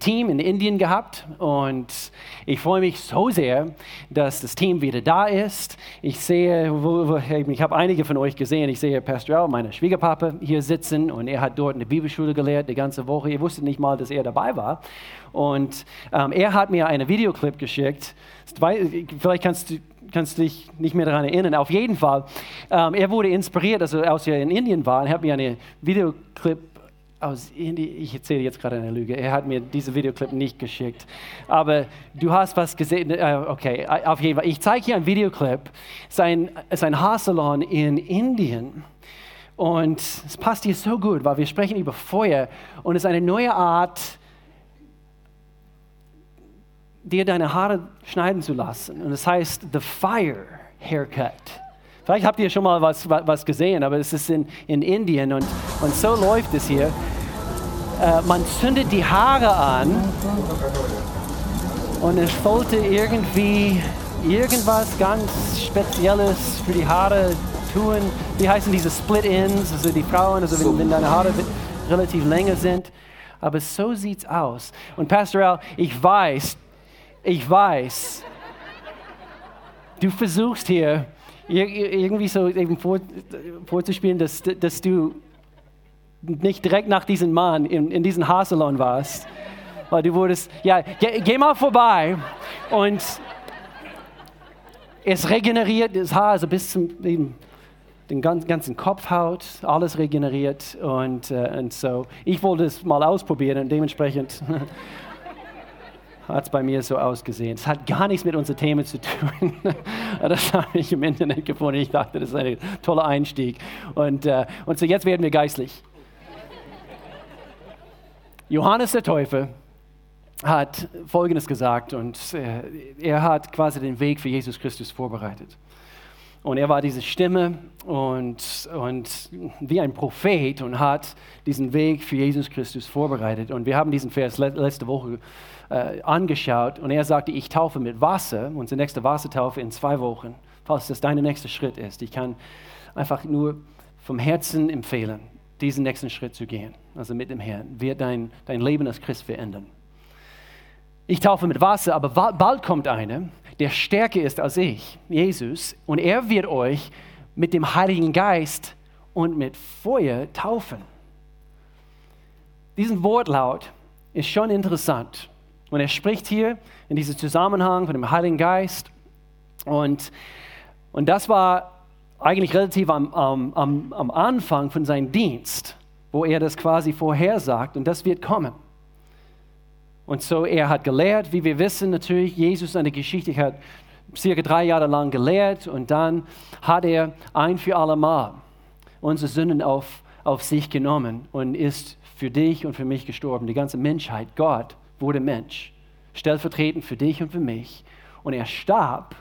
Team in Indien gehabt und ich freue mich so sehr, dass das Team wieder da ist. Ich sehe, ich habe einige von euch gesehen. Ich sehe Pastor meine Schwiegerpapa, hier sitzen und er hat dort in der Bibelschule gelehrt die ganze Woche. Ihr wusstet nicht mal, dass er dabei war. Und ähm, er hat mir einen Videoclip geschickt. Vielleicht kannst du kannst dich nicht mehr daran erinnern. Auf jeden Fall, ähm, er wurde inspiriert, also als er in Indien war, er hat mir einen Videoclip aus Indien, ich erzähle jetzt gerade eine Lüge, er hat mir diesen Videoclip nicht geschickt, aber du hast was gesehen, äh, okay, auf jeden Fall. Ich zeige hier einen Videoclip, sein, sein Haarsalon in Indien. Und es passt hier so gut, weil wir sprechen über Feuer und es ist eine neue Art, dir deine Haare schneiden zu lassen. Und es heißt The Fire Haircut. Vielleicht habt ihr schon mal was, was gesehen, aber es ist in, in Indien und, und so läuft es hier. Äh, man zündet die Haare an und es sollte irgendwie irgendwas ganz Spezielles für die Haare tun. Wie heißen diese Split-Ins, also die Frauen, also wenn, wenn deine Haare relativ länger sind. Aber so sieht's aus. Und Pastor Al, ich weiß, ich weiß, du versuchst hier irgendwie so eben vor, vorzuspielen, dass, dass du nicht direkt nach diesem Mann in, in diesem Haarsalon warst. Weil du wurdest, ja, geh, geh mal vorbei und es regeneriert das Haar, also bis zum eben, den ganzen Kopfhaut, alles regeneriert und, äh, und so. Ich wollte es mal ausprobieren und dementsprechend hat es bei mir so ausgesehen. Es hat gar nichts mit unseren Themen zu tun. das habe ich im Internet gefunden. Ich dachte, das ist ein toller Einstieg. Und, äh, und so jetzt werden wir geistlich. Johannes der Täufer hat Folgendes gesagt und äh, er hat quasi den Weg für Jesus Christus vorbereitet. Und er war diese Stimme und, und wie ein Prophet und hat diesen Weg für Jesus Christus vorbereitet. Und wir haben diesen Vers letzte Woche äh, angeschaut und er sagte, ich taufe mit Wasser, unsere nächste Wassertaufe in zwei Wochen, falls das dein nächster Schritt ist. Ich kann einfach nur vom Herzen empfehlen, diesen nächsten Schritt zu gehen, also mit dem Herrn, wird dein, dein Leben als Christ verändern. Ich taufe mit Wasser, aber bald kommt einer, der stärker ist als ich, Jesus, und er wird euch mit dem Heiligen Geist und mit Feuer taufen. Diesen Wortlaut ist schon interessant. Und er spricht hier in diesem Zusammenhang von dem Heiligen Geist. Und, und das war eigentlich relativ am, am, am Anfang von seinem Dienst, wo er das quasi vorhersagt und das wird kommen. Und so, er hat gelehrt, wie wir wissen, natürlich, Jesus seine Geschichte hat circa drei Jahre lang gelehrt und dann hat er ein für alle Mal unsere Sünden auf, auf sich genommen und ist für dich und für mich gestorben. Die ganze Menschheit, Gott wurde Mensch, stellvertretend für dich und für mich. Und er starb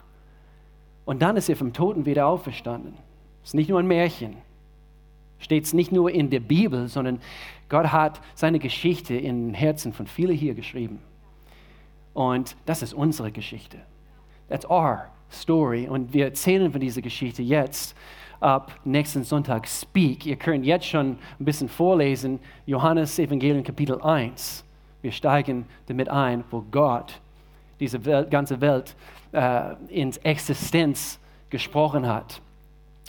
und dann ist er vom Toten wieder auferstanden. Das ist nicht nur ein Märchen. Steht es nicht nur in der Bibel, sondern Gott hat seine Geschichte in den Herzen von vielen hier geschrieben. Und das ist unsere Geschichte. That's our story. Und wir erzählen von dieser Geschichte jetzt ab nächsten Sonntag. Speak. Ihr könnt jetzt schon ein bisschen vorlesen. Johannes Evangelium Kapitel 1. Wir steigen damit ein, wo Gott diese Welt, ganze Welt äh, ins Existenz gesprochen hat.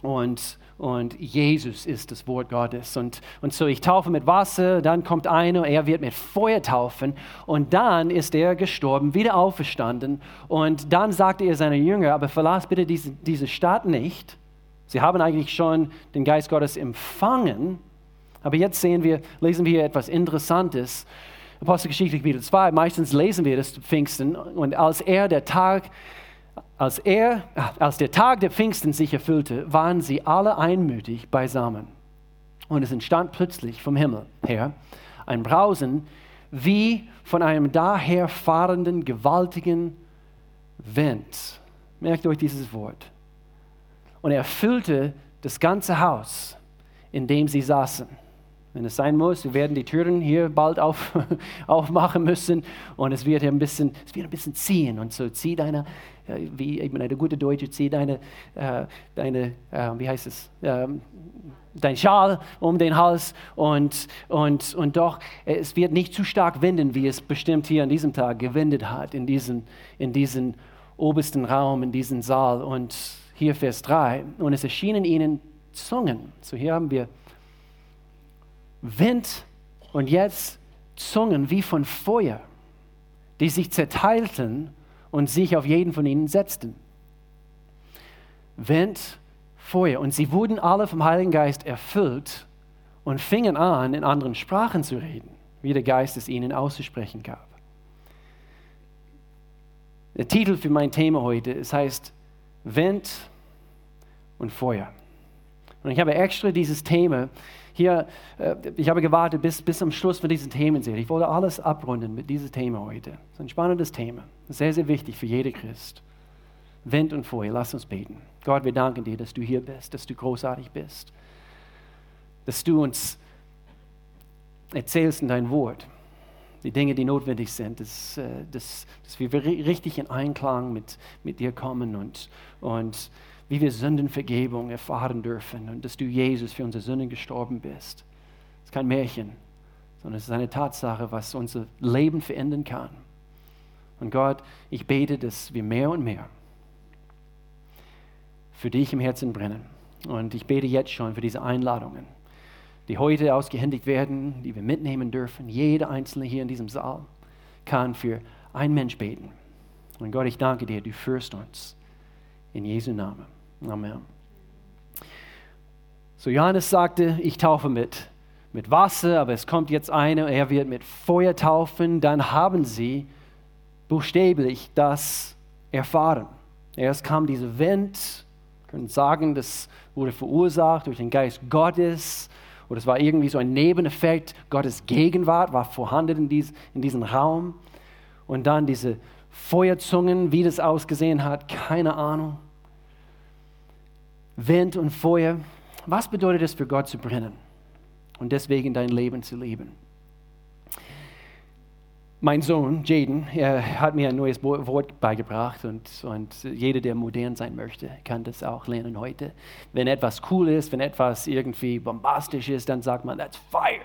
Und, und Jesus ist das Wort Gottes. Und, und so ich taufe mit Wasser, dann kommt einer, er wird mit Feuer taufen und dann ist er gestorben, wieder auferstanden. Und dann sagte er seine Jünger, aber verlass bitte diese, diese Stadt nicht. Sie haben eigentlich schon den Geist Gottes empfangen, aber jetzt sehen wir, lesen wir hier etwas Interessantes. Apostelgeschichte Kapitel 2, meistens lesen wir das Pfingsten und als er der Tag, als er, als der Tag der Pfingsten sich erfüllte, waren sie alle einmütig beisammen. Und es entstand plötzlich vom Himmel her ein Brausen wie von einem daherfahrenden gewaltigen Wind. Merkt euch dieses Wort. Und er erfüllte das ganze Haus, in dem sie saßen. Wenn es sein muss. Wir werden die Türen hier bald auf, aufmachen müssen und es wird ein bisschen, es wird ein bisschen ziehen. Und so zieh deine, äh, wie ich meine, eine gute Deutsche, zieh deine, äh, deine äh, wie heißt es, ähm, dein Schal um den Hals und, und, und doch, es wird nicht zu stark winden, wie es bestimmt hier an diesem Tag gewindet hat, in diesen, in diesen obersten Raum, in diesen Saal. Und hier Vers 3, und es erschienen ihnen Zungen. So hier haben wir Wind und jetzt Zungen wie von Feuer, die sich zerteilten und sich auf jeden von ihnen setzten. Wind, Feuer. Und sie wurden alle vom Heiligen Geist erfüllt und fingen an, in anderen Sprachen zu reden, wie der Geist es ihnen auszusprechen gab. Der Titel für mein Thema heute, es heißt Wind und Feuer. Und ich habe extra dieses Thema hier, äh, ich habe gewartet bis, bis zum Schluss von diesen Themenserie. Ich wollte alles abrunden mit diesem Thema heute. Das ist ein spannendes Thema. Sehr, sehr wichtig für jede Christ. Wind und Feuer, lass uns beten. Gott, wir danken dir, dass du hier bist, dass du großartig bist, dass du uns erzählst in dein Wort die Dinge, die notwendig sind, dass, äh, dass, dass wir richtig in Einklang mit, mit dir kommen und, und wie wir Sündenvergebung erfahren dürfen und dass du Jesus für unsere Sünden gestorben bist. Das ist kein Märchen, sondern es ist eine Tatsache, was unser Leben verändern kann. Und Gott, ich bete, dass wir mehr und mehr für dich im Herzen brennen. Und ich bete jetzt schon für diese Einladungen, die heute ausgehändigt werden, die wir mitnehmen dürfen. Jeder Einzelne hier in diesem Saal kann für einen Mensch beten. Und Gott, ich danke dir, du führst uns. In Jesu Namen. Amen. So Johannes sagte, ich taufe mit, mit Wasser, aber es kommt jetzt einer, er wird mit Feuer taufen. Dann haben sie buchstäblich das erfahren. Erst kam dieser Wind, können sagen, das wurde verursacht durch den Geist Gottes oder es war irgendwie so ein Nebeneffekt. Gottes Gegenwart war vorhanden in, dies, in diesem Raum. Und dann diese Feuerzungen, wie das ausgesehen hat, keine Ahnung. Wind und Feuer. Was bedeutet es für Gott zu brennen und deswegen dein Leben zu leben? Mein Sohn Jaden hat mir ein neues Wort beigebracht und, und jeder, der modern sein möchte, kann das auch lernen heute. Wenn etwas cool ist, wenn etwas irgendwie bombastisch ist, dann sagt man, that's fire.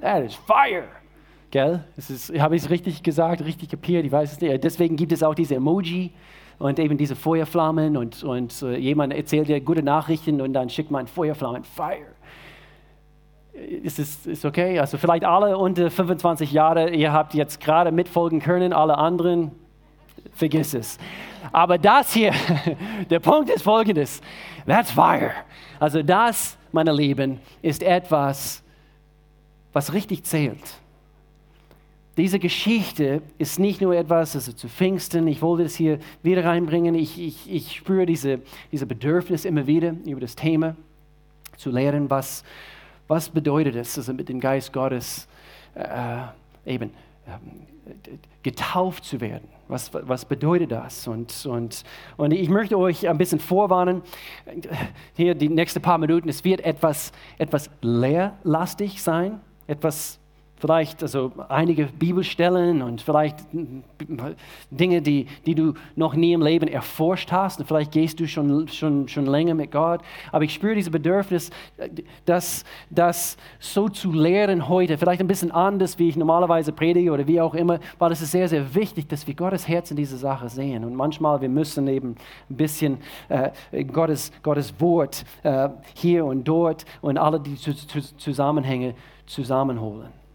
That is fire. Gell? Habe ich es richtig gesagt, richtig kapiert? Ich weiß es nicht. Deswegen gibt es auch diese Emoji und eben diese Feuerflammen und, und uh, jemand erzählt dir gute Nachrichten und dann schickt man Feuerflammen, Fire. Ist es ist okay? Also vielleicht alle unter 25 Jahre, ihr habt jetzt gerade mitfolgen können, alle anderen, vergiss es. Aber das hier, der Punkt ist folgendes, that's fire. Also das, meine Lieben, ist etwas, was richtig zählt. Diese Geschichte ist nicht nur etwas, also zu Pfingsten, ich wollte es hier wieder reinbringen, ich, ich, ich spüre diese, diese Bedürfnis immer wieder über das Thema zu lernen, was, was bedeutet es, also mit dem Geist Gottes äh, eben äh, getauft zu werden. Was, was bedeutet das? Und, und, und ich möchte euch ein bisschen vorwarnen, hier die nächsten paar Minuten, es wird etwas, etwas leerlastig sein, etwas vielleicht also einige Bibelstellen und vielleicht Dinge, die, die du noch nie im Leben erforscht hast. Und vielleicht gehst du schon, schon, schon länger mit Gott. Aber ich spüre dieses Bedürfnis, das, das so zu lehren heute, vielleicht ein bisschen anders, wie ich normalerweise predige oder wie auch immer, weil es ist sehr, sehr wichtig, dass wir Gottes Herz in diese Sache sehen. Und manchmal, wir müssen eben ein bisschen äh, Gottes, Gottes Wort äh, hier und dort und alle die Zusammenhänge zusammenholen.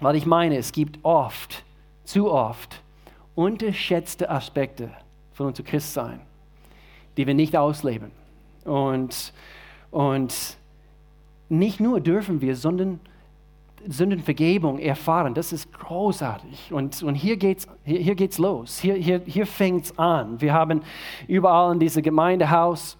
Weil ich meine, es gibt oft, zu oft, unterschätzte Aspekte von unserem Christsein, die wir nicht ausleben. Und, und nicht nur dürfen wir, sondern Sündenvergebung erfahren. Das ist großartig. Und, und hier geht es hier, hier geht's los. Hier, hier, hier fängt es an. Wir haben überall in diesem Gemeindehaus,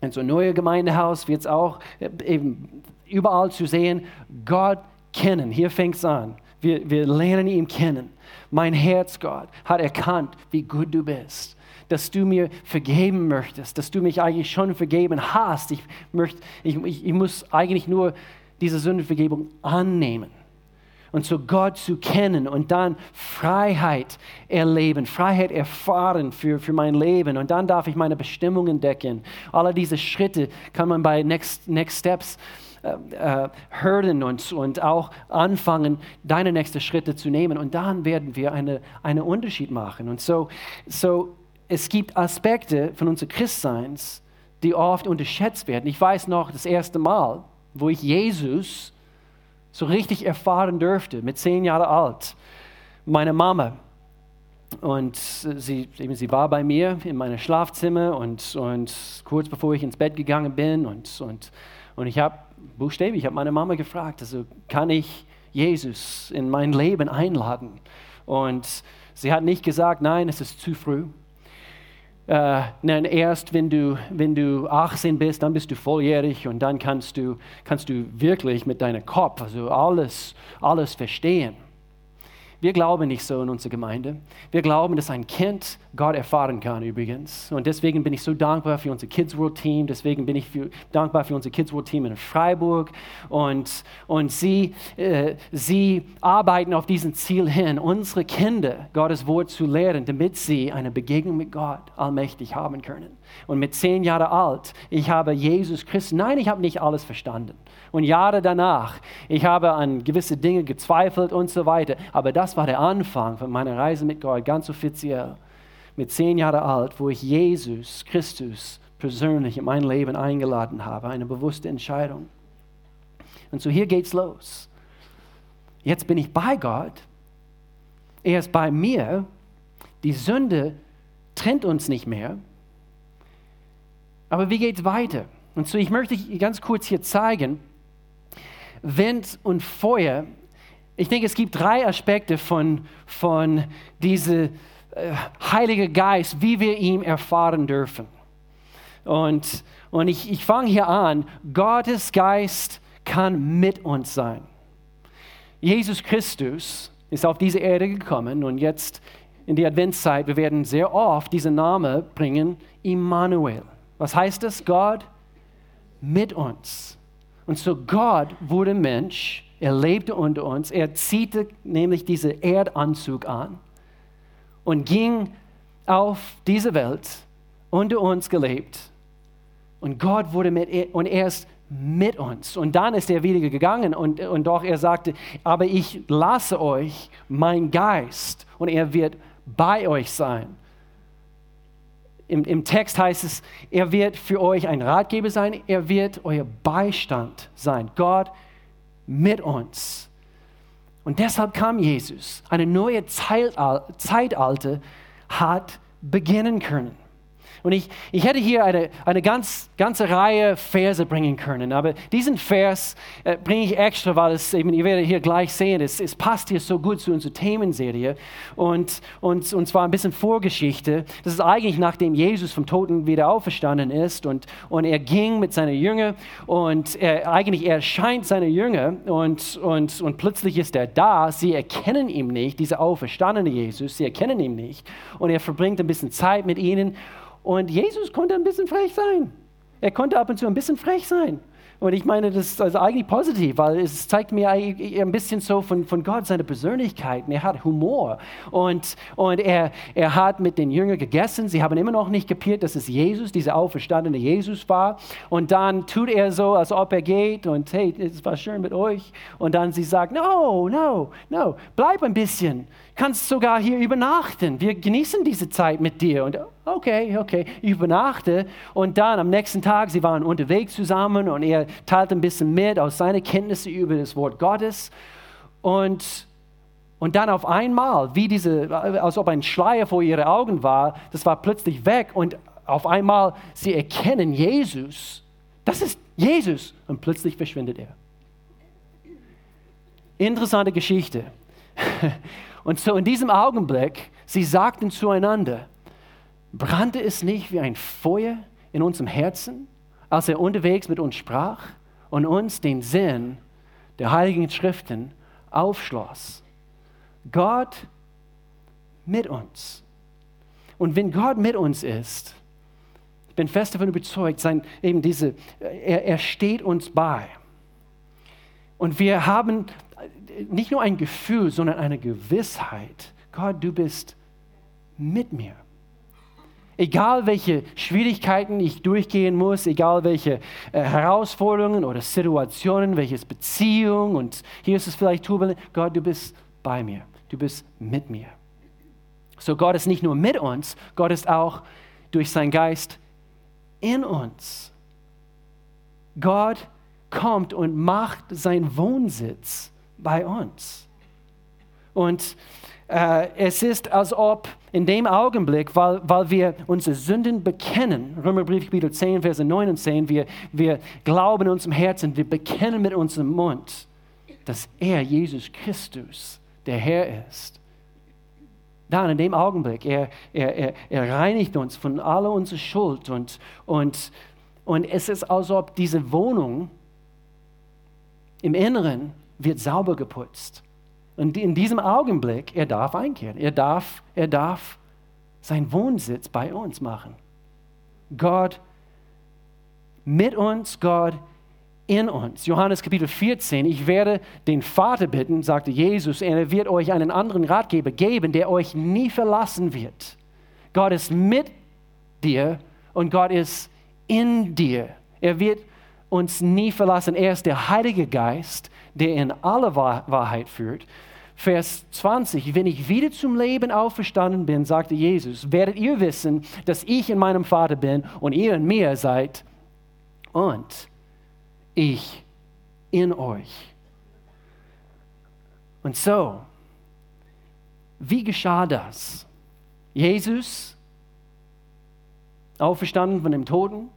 in so ein neues Gemeindehaus wird es auch eben überall zu sehen, Gott kennen. Hier fängt es an. Wir, wir lernen ihn kennen. Mein Herz, Gott, hat erkannt, wie gut du bist. Dass du mir vergeben möchtest, dass du mich eigentlich schon vergeben hast. Ich, möchte, ich, ich, ich muss eigentlich nur diese Sündenvergebung annehmen und zu Gott zu kennen und dann Freiheit erleben, Freiheit erfahren für, für mein Leben und dann darf ich meine Bestimmung entdecken. Alle diese Schritte kann man bei Next, Next Steps äh, äh, hören und, und auch anfangen, deine nächsten Schritte zu nehmen und dann werden wir einen eine Unterschied machen. Und so, so, es gibt Aspekte von unserem Christseins, die oft unterschätzt werden. Ich weiß noch das erste Mal, wo ich Jesus so richtig erfahren durfte, mit zehn Jahren alt. Meine Mama. Und sie, sie war bei mir in meinem Schlafzimmer und, und kurz bevor ich ins Bett gegangen bin und, und, und ich habe buchstäblich, ich habe meine Mama gefragt, also kann ich Jesus in mein Leben einladen? Und sie hat nicht gesagt, nein, es ist zu früh. Äh, nein, erst wenn du, wenn du 18 bist, dann bist du volljährig und dann kannst du, kannst du wirklich mit deinem Kopf also alles, alles verstehen. Wir glauben nicht so in unserer Gemeinde. Wir glauben, dass ein Kind Gott erfahren kann übrigens. Und deswegen bin ich so dankbar für unser Kids World Team. Deswegen bin ich für, dankbar für unser Kids World Team in Freiburg. Und, und sie, äh, sie arbeiten auf diesen Ziel hin, unsere Kinder Gottes Wort zu lehren, damit sie eine Begegnung mit Gott allmächtig haben können. Und mit zehn Jahren alt, ich habe Jesus Christus, nein, ich habe nicht alles verstanden und Jahre danach. Ich habe an gewisse Dinge gezweifelt und so weiter. Aber das war der Anfang von meiner Reise mit Gott, ganz offiziell. Mit zehn Jahren alt, wo ich Jesus Christus persönlich in mein Leben eingeladen habe. Eine bewusste Entscheidung. Und so hier geht's los. Jetzt bin ich bei Gott. Er ist bei mir. Die Sünde trennt uns nicht mehr. Aber wie geht es weiter? Und so, ich möchte ganz kurz hier zeigen, Wind und Feuer. Ich denke, es gibt drei Aspekte von, von diesem äh, Heilige Geist, wie wir ihn erfahren dürfen. Und, und ich, ich fange hier an, Gottes Geist kann mit uns sein. Jesus Christus ist auf diese Erde gekommen und jetzt in die Adventszeit, wir werden sehr oft diesen Namen bringen, Immanuel. Was heißt das? Gott mit uns. Und so Gott wurde Mensch, er lebte unter uns, er ziehte nämlich diesen Erdanzug an und ging auf diese Welt unter uns gelebt. Und Gott wurde mit, und er ist mit uns. Und dann ist er wieder gegangen und, und doch er sagte, aber ich lasse euch mein Geist und er wird bei euch sein im, im Text heißt es, er wird für euch ein Ratgeber sein, er wird euer Beistand sein. Gott mit uns. Und deshalb kam Jesus. Eine neue Zeitalter hat beginnen können. Und ich, ich hätte hier eine, eine ganz, ganze Reihe Verse bringen können, aber diesen Vers äh, bringe ich extra, weil es eben, ihr werdet hier gleich sehen, es, es passt hier so gut zu unserer Themenserie und, und, und zwar ein bisschen Vorgeschichte. Das ist eigentlich nachdem Jesus vom Toten wieder auferstanden ist und, und er ging mit seinen Jüngern und er, eigentlich erscheint seine Jünger und, und, und plötzlich ist er da. Sie erkennen ihn nicht, dieser auferstandene Jesus, sie erkennen ihn nicht und er verbringt ein bisschen Zeit mit ihnen und Jesus konnte ein bisschen frech sein. Er konnte ab und zu ein bisschen frech sein. Und ich meine, das ist also eigentlich positiv, weil es zeigt mir ein bisschen so von, von Gott seine Persönlichkeit. Er hat Humor und, und er, er hat mit den Jüngern gegessen. Sie haben immer noch nicht kapiert, dass es Jesus, dieser auferstandene Jesus war. Und dann tut er so, als ob er geht und hey, es war schön mit euch. Und dann sie sagt, no, no, no, bleib ein bisschen. Kannst sogar hier übernachten. Wir genießen diese Zeit mit dir. Und okay, okay, übernachte. Und dann am nächsten Tag, sie waren unterwegs zusammen und er teilte ein bisschen mit aus seinen Kenntnissen über das Wort Gottes. Und, und dann auf einmal, wie diese, als ob ein Schleier vor ihren Augen war, das war plötzlich weg und auf einmal, sie erkennen Jesus. Das ist Jesus. Und plötzlich verschwindet er. Interessante Geschichte. Und so in diesem Augenblick, sie sagten zueinander, brannte es nicht wie ein Feuer in unserem Herzen, als er unterwegs mit uns sprach und uns den Sinn der heiligen Schriften aufschloss. Gott mit uns. Und wenn Gott mit uns ist, ich bin fest davon überzeugt, sein, eben diese, er, er steht uns bei. Und wir haben nicht nur ein Gefühl, sondern eine Gewissheit. Gott, du bist mit mir. Egal welche Schwierigkeiten ich durchgehen muss, egal welche äh, Herausforderungen oder Situationen, welches Beziehung und hier ist es vielleicht turbulent, Gott, du bist bei mir, du bist mit mir. So Gott ist nicht nur mit uns, Gott ist auch durch seinen Geist in uns. Gott kommt und macht seinen Wohnsitz bei uns. Und äh, es ist, als ob in dem Augenblick, weil, weil wir unsere Sünden bekennen, Römerbrief Kapitel 10, Verse 9 und 10, wir, wir glauben in unserem Herzen, wir bekennen mit unserem Mund, dass er, Jesus Christus, der Herr ist. Dann in dem Augenblick, er, er, er, er reinigt uns von aller unserer Schuld und, und, und es ist, als ob diese Wohnung im Inneren wird sauber geputzt. Und in diesem Augenblick, er darf einkehren. Er darf, er darf seinen Wohnsitz bei uns machen. Gott mit uns, Gott in uns. Johannes Kapitel 14, ich werde den Vater bitten, sagte Jesus, er wird euch einen anderen Ratgeber geben, der euch nie verlassen wird. Gott ist mit dir und Gott ist in dir. Er wird uns nie verlassen. Er ist der Heilige Geist, der in alle Wahrheit führt. Vers 20, wenn ich wieder zum Leben auferstanden bin, sagte Jesus, werdet ihr wissen, dass ich in meinem Vater bin und ihr in mir seid und ich in euch. Und so, wie geschah das? Jesus, auferstanden von dem Toten,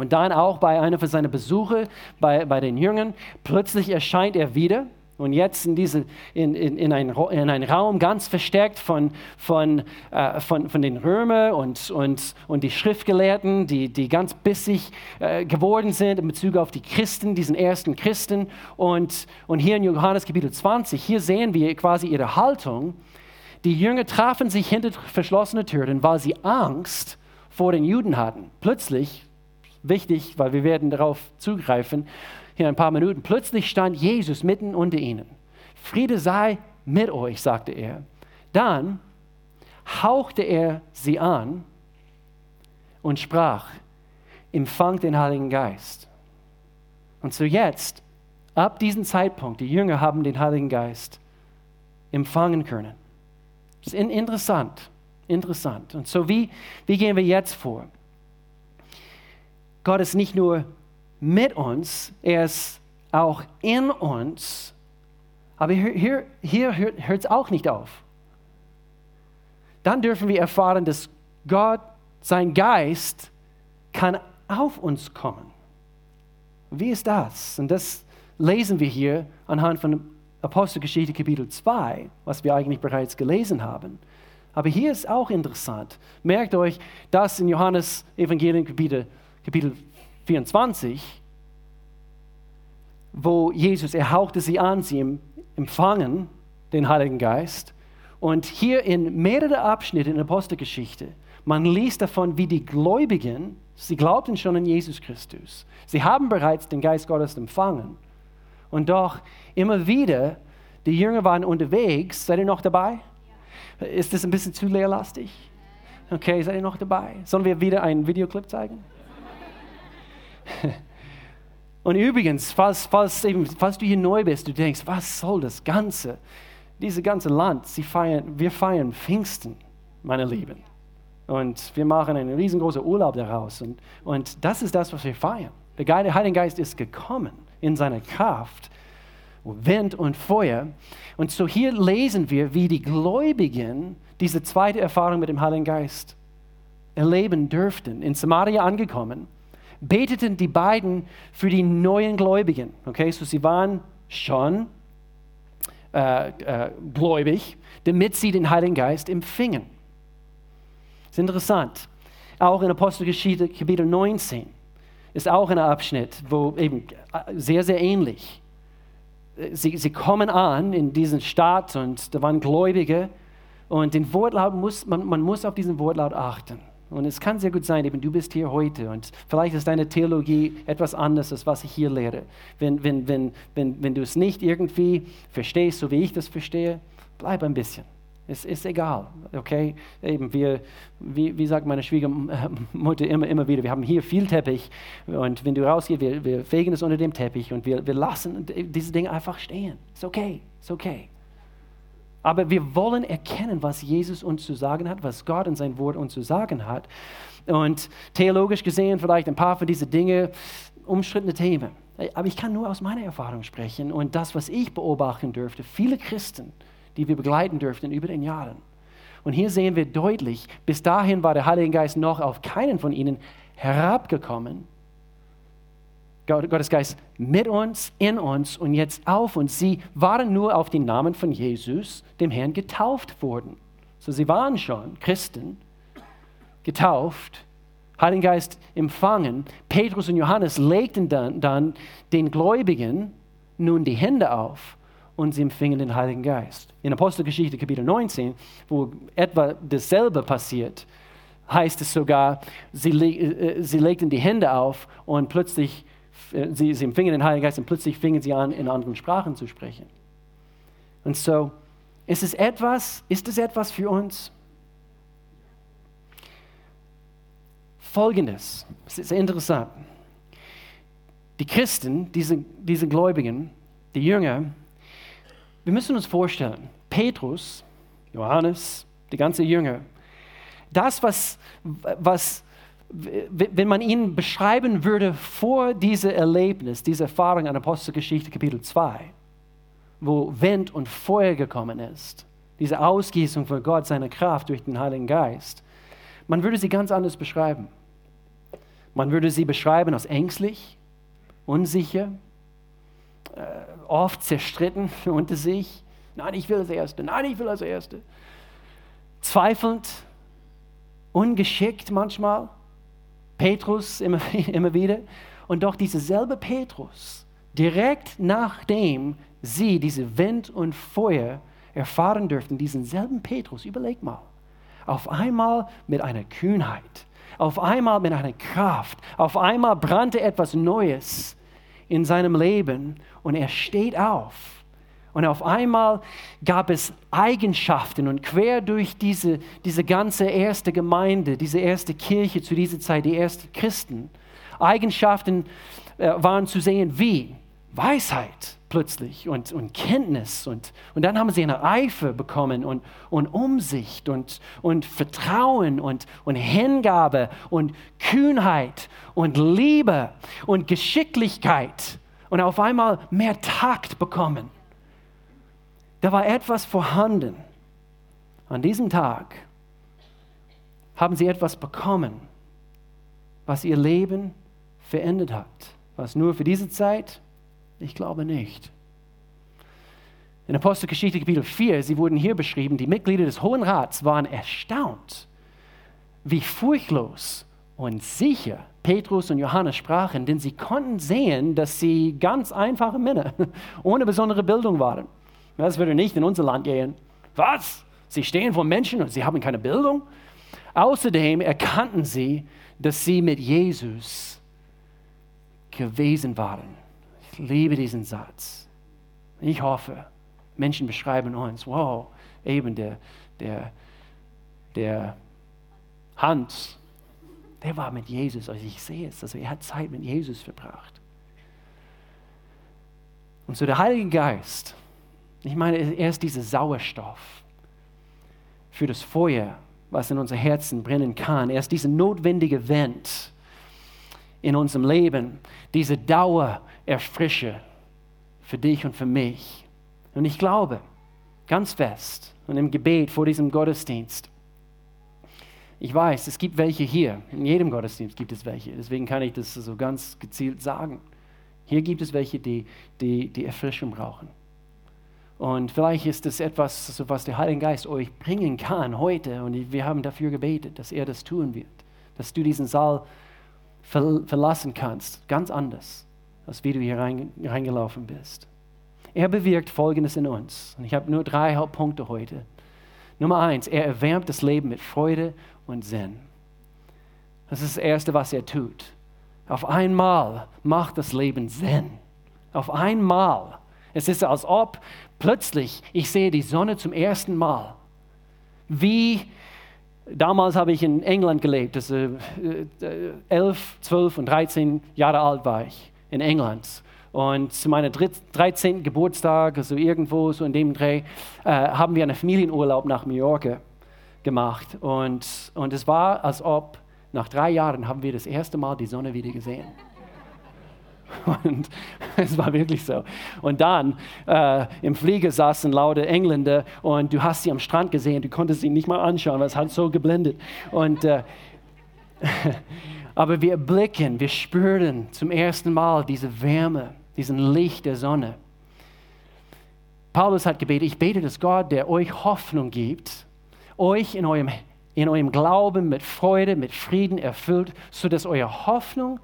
und dann auch bei einer von seinen Besuchen bei, bei den Jüngern, plötzlich erscheint er wieder und jetzt in, diese, in, in, in, ein, in einen Raum ganz verstärkt von, von, äh, von, von den Römern und, und, und die Schriftgelehrten, die, die ganz bissig äh, geworden sind in Bezug auf die Christen, diesen ersten Christen. Und, und hier in Johannes Kapitel 20, hier sehen wir quasi ihre Haltung. Die Jünger trafen sich hinter verschlossenen Türen, weil sie Angst vor den Juden hatten. Plötzlich, wichtig, weil wir werden darauf zugreifen, in ein paar Minuten, plötzlich stand Jesus mitten unter ihnen. Friede sei mit euch, sagte er. Dann hauchte er sie an und sprach, empfangt den Heiligen Geist. Und so jetzt, ab diesem Zeitpunkt, die Jünger haben den Heiligen Geist empfangen können. Das ist interessant, interessant. Und so wie, wie gehen wir jetzt vor? Gott ist nicht nur mit uns, er ist auch in uns. Aber hier, hier, hört es auch nicht auf. Dann dürfen wir erfahren, dass Gott, sein Geist, kann auf uns kommen. Wie ist das? Und das lesen wir hier anhand von Apostelgeschichte Kapitel 2, was wir eigentlich bereits gelesen haben. Aber hier ist auch interessant. Merkt euch, dass in Johannes Evangelium Kapitel, Kapitel 24, wo Jesus, er hauchte sie an, sie empfangen den Heiligen Geist. Und hier in mehreren Abschnitten in der Apostelgeschichte, man liest davon, wie die Gläubigen, sie glaubten schon an Jesus Christus. Sie haben bereits den Geist Gottes empfangen. Und doch immer wieder, die Jünger waren unterwegs. Seid ihr noch dabei? Ist das ein bisschen zu leerlastig? Okay, seid ihr noch dabei? Sollen wir wieder einen Videoclip zeigen? Und übrigens, falls, falls, eben, falls du hier neu bist, du denkst, was soll das Ganze? Dieses ganze Land, sie feiern, wir feiern Pfingsten, meine Lieben. Und wir machen einen riesengroßen Urlaub daraus. Und, und das ist das, was wir feiern. Der Heilige Geist ist gekommen in seiner Kraft, Wind und Feuer. Und so hier lesen wir, wie die Gläubigen diese zweite Erfahrung mit dem Heiligen Geist erleben dürften. In Samaria angekommen beteten die beiden für die neuen Gläubigen. Okay, so sie waren schon äh, äh, gläubig, damit sie den Heiligen Geist empfingen. Das ist interessant. Auch in Apostelgeschichte Kapitel 19 ist auch ein Abschnitt, wo eben äh, sehr, sehr ähnlich. Sie, sie kommen an in diesen Stadt und da waren Gläubige und den Wortlaut muss, man, man muss auf diesen Wortlaut achten. Und es kann sehr gut sein, eben du bist hier heute und vielleicht ist deine Theologie etwas anders, als was ich hier lehre. Wenn, wenn, wenn, wenn, wenn du es nicht irgendwie verstehst, so wie ich das verstehe, bleib ein bisschen. Es ist egal, okay? Eben wir, wie, wie sagt meine Schwiegermutter immer, immer wieder, wir haben hier viel Teppich und wenn du rausgehst, wir, wir fegen es unter dem Teppich und wir, wir lassen diese Dinge einfach stehen. Ist okay, ist okay. Aber wir wollen erkennen, was Jesus uns zu sagen hat, was Gott in sein Wort uns zu sagen hat. Und theologisch gesehen vielleicht ein paar von diesen Dingen umstrittene Themen. Aber ich kann nur aus meiner Erfahrung sprechen und das, was ich beobachten dürfte. Viele Christen, die wir begleiten dürften über den Jahren. Und hier sehen wir deutlich, bis dahin war der Heilige Geist noch auf keinen von ihnen herabgekommen. Gottes Geist mit uns, in uns und jetzt auf uns. Sie waren nur auf den Namen von Jesus, dem Herrn, getauft worden. So, sie waren schon Christen, getauft, Heiligen Geist empfangen. Petrus und Johannes legten dann, dann den Gläubigen nun die Hände auf und sie empfingen den Heiligen Geist. In Apostelgeschichte Kapitel 19, wo etwa dasselbe passiert, heißt es sogar, sie, äh, sie legten die Hände auf und plötzlich, äh, sie, sie empfingen den Heiligen Geist und plötzlich fingen sie an, in anderen Sprachen zu sprechen. Und so, ist es etwas, ist es etwas für uns? Folgendes, es ist interessant. Die Christen, diese, diese Gläubigen, die Jünger, wir müssen uns vorstellen, Petrus, Johannes, die ganze Jünger, das, was, was, wenn man ihn beschreiben würde vor diesem Erlebnis, dieser Erfahrung an Apostelgeschichte Kapitel 2, wo Wind und Feuer gekommen ist, diese Ausgießung von Gott, seiner Kraft durch den Heiligen Geist, man würde sie ganz anders beschreiben. Man würde sie beschreiben als ängstlich, unsicher, äh, oft zerstritten unter sich. Nein, ich will das Erste. Nein, ich will das Erste. Zweifelnd, ungeschickt manchmal. Petrus immer, immer wieder. Und doch dieser selbe Petrus, direkt nachdem sie diese Wind und Feuer erfahren dürften, diesen selben Petrus, überleg mal, auf einmal mit einer Kühnheit, auf einmal mit einer Kraft, auf einmal brannte etwas Neues in seinem Leben und er steht auf. Und auf einmal gab es Eigenschaften und quer durch diese, diese ganze erste Gemeinde, diese erste Kirche zu dieser Zeit, die ersten Christen, Eigenschaften äh, waren zu sehen wie Weisheit plötzlich und, und Kenntnis und, und dann haben sie eine Eifer bekommen und, und Umsicht und, und Vertrauen und, und Hingabe und Kühnheit und Liebe und Geschicklichkeit und auf einmal mehr Takt bekommen. Da war etwas vorhanden. An diesem Tag haben sie etwas bekommen, was ihr Leben verändert hat. Was nur für diese Zeit? Ich glaube nicht. In Apostelgeschichte Kapitel 4, sie wurden hier beschrieben, die Mitglieder des Hohen Rats waren erstaunt, wie furchtlos und sicher Petrus und Johannes sprachen, denn sie konnten sehen, dass sie ganz einfache Männer ohne besondere Bildung waren. Das würde nicht in unser Land gehen. Was? Sie stehen vor Menschen und sie haben keine Bildung? Außerdem erkannten sie, dass sie mit Jesus gewesen waren. Ich liebe diesen Satz. Ich hoffe, Menschen beschreiben uns, wow, eben der, der, der Hans, der war mit Jesus, also ich sehe es, also er hat Zeit mit Jesus verbracht. Und so der Heilige Geist, ich meine, er ist dieser Sauerstoff für das Feuer, was in unser Herzen brennen kann. Er ist dieser notwendige Wind in unserem Leben, diese Dauererfrische für dich und für mich. Und ich glaube ganz fest und im Gebet vor diesem Gottesdienst, ich weiß, es gibt welche hier. In jedem Gottesdienst gibt es welche. Deswegen kann ich das so ganz gezielt sagen. Hier gibt es welche, die, die, die Erfrischung brauchen. Und vielleicht ist es etwas, was der Heilige Geist euch bringen kann heute. Und wir haben dafür gebetet, dass er das tun wird. Dass du diesen Saal verlassen kannst. Ganz anders, als wie du hier reingelaufen bist. Er bewirkt Folgendes in uns. Und ich habe nur drei Hauptpunkte heute. Nummer eins, er erwärmt das Leben mit Freude und Sinn. Das ist das Erste, was er tut. Auf einmal macht das Leben Sinn. Auf einmal. Es ist, als ob plötzlich ich sehe die Sonne zum ersten Mal. Wie damals habe ich in England gelebt. Also, äh, elf, zwölf und 13 Jahre alt war ich in England. Und zu meinem 13. Geburtstag, also irgendwo so in dem Dreh, äh, haben wir einen Familienurlaub nach Mallorca gemacht. Und, und es war, als ob nach drei Jahren haben wir das erste Mal die Sonne wieder gesehen. Und es war wirklich so. Und dann äh, im Flieger saßen laute Engländer und du hast sie am Strand gesehen, du konntest sie nicht mal anschauen, weil es hat so geblendet. Und, äh, aber wir blicken, wir spüren zum ersten Mal diese Wärme, diesen Licht der Sonne. Paulus hat gebetet, ich bete, dass Gott, der euch Hoffnung gibt, euch in eurem, in eurem Glauben mit Freude, mit Frieden erfüllt, sodass eure Hoffnung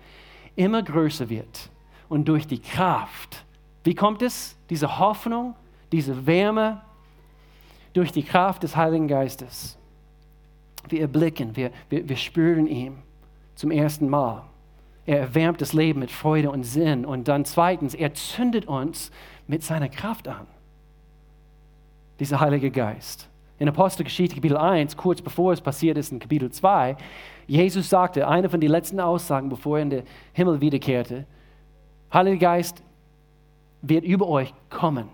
immer größer wird und durch die Kraft. Wie kommt es? Diese Hoffnung, diese Wärme durch die Kraft des Heiligen Geistes. Wir erblicken, wir, wir, wir spüren ihn zum ersten Mal. Er erwärmt das Leben mit Freude und Sinn. Und dann zweitens, er zündet uns mit seiner Kraft an. Dieser Heilige Geist. In Apostelgeschichte Kapitel 1, kurz bevor es passiert ist in Kapitel 2, Jesus sagte, eine von den letzten Aussagen, bevor er in den Himmel wiederkehrte, Heiliger Geist wird über euch kommen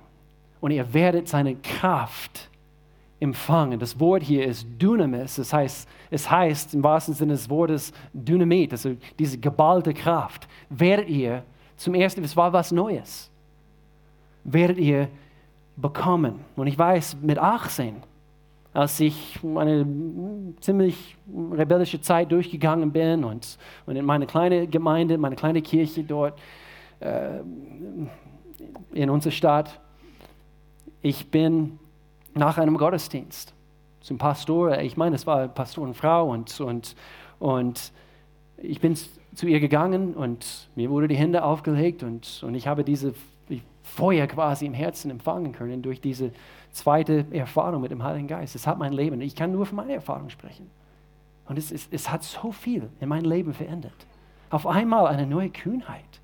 und ihr werdet seine Kraft empfangen. Das Wort hier ist Dynamis, das heißt, es heißt im wahrsten Sinne des Wortes Dynamit, also diese geballte Kraft. Werdet ihr zum ersten, es war was Neues, werdet ihr bekommen. Und ich weiß, mit 18, als ich eine ziemlich rebellische Zeit durchgegangen bin und, und in meine kleine Gemeinde, meine kleine Kirche dort, in unserer Stadt. Ich bin nach einem Gottesdienst zum Pastor, ich meine, es war Pastorenfrau und, und, und ich bin zu ihr gegangen und mir wurde die Hände aufgelegt und, und ich habe diese Feuer quasi im Herzen empfangen können durch diese zweite Erfahrung mit dem Heiligen Geist. Es hat mein Leben, ich kann nur von meiner Erfahrung sprechen. Und es, es, es hat so viel in mein Leben verändert. Auf einmal eine neue Kühnheit.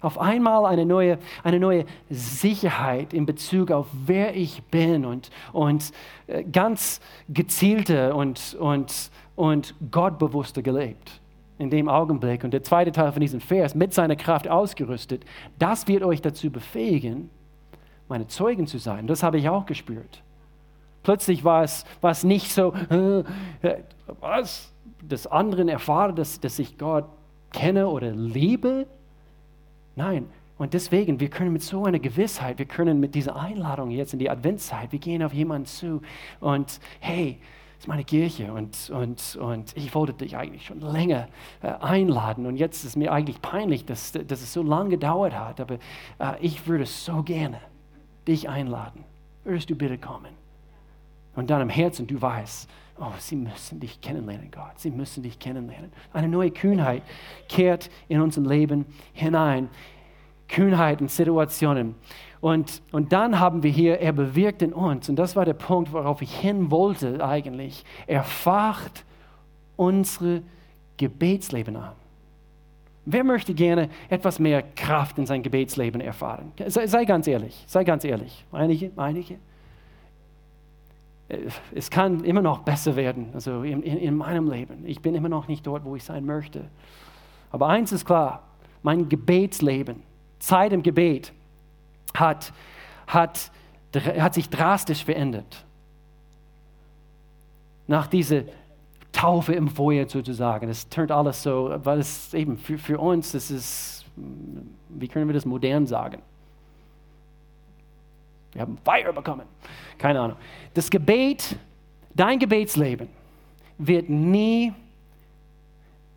Auf einmal eine neue, eine neue Sicherheit in Bezug auf wer ich bin und, und äh, ganz gezielte und, und, und gottbewusster gelebt in dem Augenblick. Und der zweite Teil von diesem Vers, mit seiner Kraft ausgerüstet, das wird euch dazu befähigen, meine Zeugen zu sein. Das habe ich auch gespürt. Plötzlich war es, war es nicht so, was, des anderen erfahre, dass, dass ich Gott kenne oder liebe, Nein. Und deswegen, wir können mit so einer Gewissheit, wir können mit dieser Einladung jetzt in die Adventszeit, wir gehen auf jemanden zu und hey, das ist meine Kirche und, und, und ich wollte dich eigentlich schon länger äh, einladen und jetzt ist mir eigentlich peinlich, dass, dass es so lange gedauert hat, aber äh, ich würde so gerne dich einladen. Würdest du bitte kommen? Und dann im Herzen, du weißt, oh, sie müssen dich kennenlernen, Gott. Sie müssen dich kennenlernen. Eine neue Kühnheit kehrt in unser Leben hinein. Kühnheit in Situationen. Und, und dann haben wir hier, er bewirkt in uns, und das war der Punkt, worauf ich hin wollte eigentlich, er facht unsere Gebetsleben an. Wer möchte gerne etwas mehr Kraft in sein Gebetsleben erfahren? Sei, sei ganz ehrlich, sei ganz ehrlich. Einige, einige es kann immer noch besser werden, also in, in, in, meinem Leben. Ich bin immer noch nicht dort, wo ich sein möchte. Aber eins ist klar, mein Gebetsleben, Zeit im Gebet, hat, hat, hat sich drastisch verändert. Nach dieser Taufe im Feuer sozusagen, es turnt alles so, weil es eben für, für uns, das ist, wie können wir das modern sagen? Wir haben Feuer bekommen. Keine Ahnung. Das Gebet, dein Gebetsleben wird nie,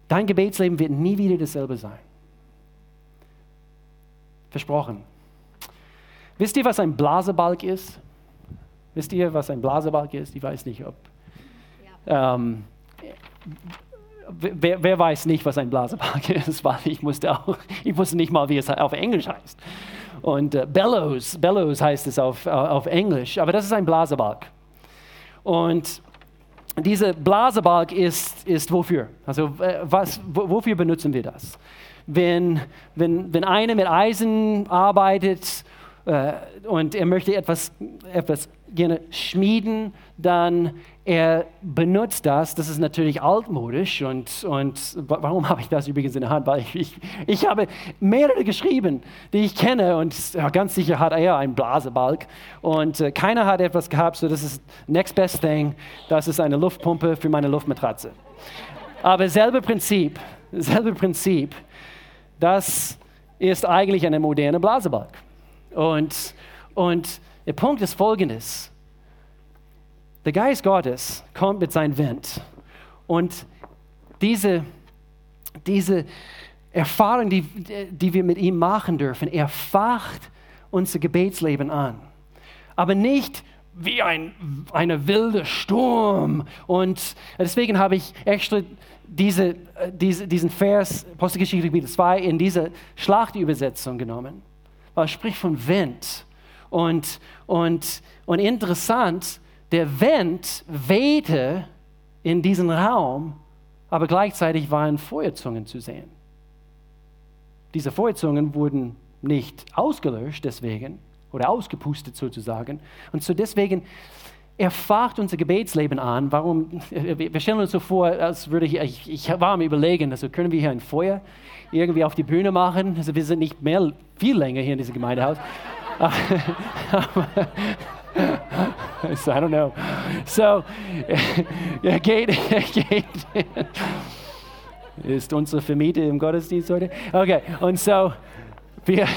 dein Gebetsleben wird nie wieder dasselbe sein. Versprochen. Wisst ihr, was ein Blasebalg ist? Wisst ihr, was ein Blasebalg ist? Ich weiß nicht, ob. Ja. Ähm, wer, wer, weiß nicht, was ein Blasebalg ist? Weil ich musste auch, ich wusste nicht mal, wie es auf Englisch heißt. Und äh, Bellows, Bellows heißt es auf, äh, auf Englisch, aber das ist ein Blasebalg. Und diese Blasebalg ist, ist wofür? Also äh, was, wofür benutzen wir das? Wenn, wenn, wenn einer mit Eisen arbeitet äh, und er möchte etwas, etwas gerne schmieden, dann er benutzt das. Das ist natürlich altmodisch und, und warum habe ich das übrigens in der Hand? Weil ich, ich, ich habe mehrere geschrieben, die ich kenne und ganz sicher hat er einen Blasebalg und äh, keiner hat etwas gehabt, so das ist next best thing, das ist eine Luftpumpe für meine Luftmatratze. Aber selbe Prinzip, selbe Prinzip, das ist eigentlich eine moderne Blasebalg. Und, und der Punkt ist folgendes. Der Geist Gottes kommt mit seinem Wind. Und diese, diese Erfahrung, die, die wir mit ihm machen dürfen, er facht unser Gebetsleben an. Aber nicht wie ein eine wilde Sturm. Und deswegen habe ich extra diese, diese, diesen Vers, Apostelgeschichte Kapitel 2, in diese Schlachtübersetzung genommen weil es spricht von Wind. Und, und, und interessant, der Wind wehte in diesen Raum, aber gleichzeitig waren Feuerzungen zu sehen. Diese Feuerzungen wurden nicht ausgelöscht deswegen oder ausgepustet sozusagen. Und so deswegen erfacht unser Gebetsleben an. Warum? Wir stellen uns so vor, als würde ich, ich, ich war am Überlegen, also können wir hier ein Feuer irgendwie auf die Bühne machen? Also wir sind nicht mehr viel länger hier in diesem Gemeindehaus. I don't know. So, er geht, er geht. Ist unsere Vermieter im Gottesdienst heute? Okay, und so, wir,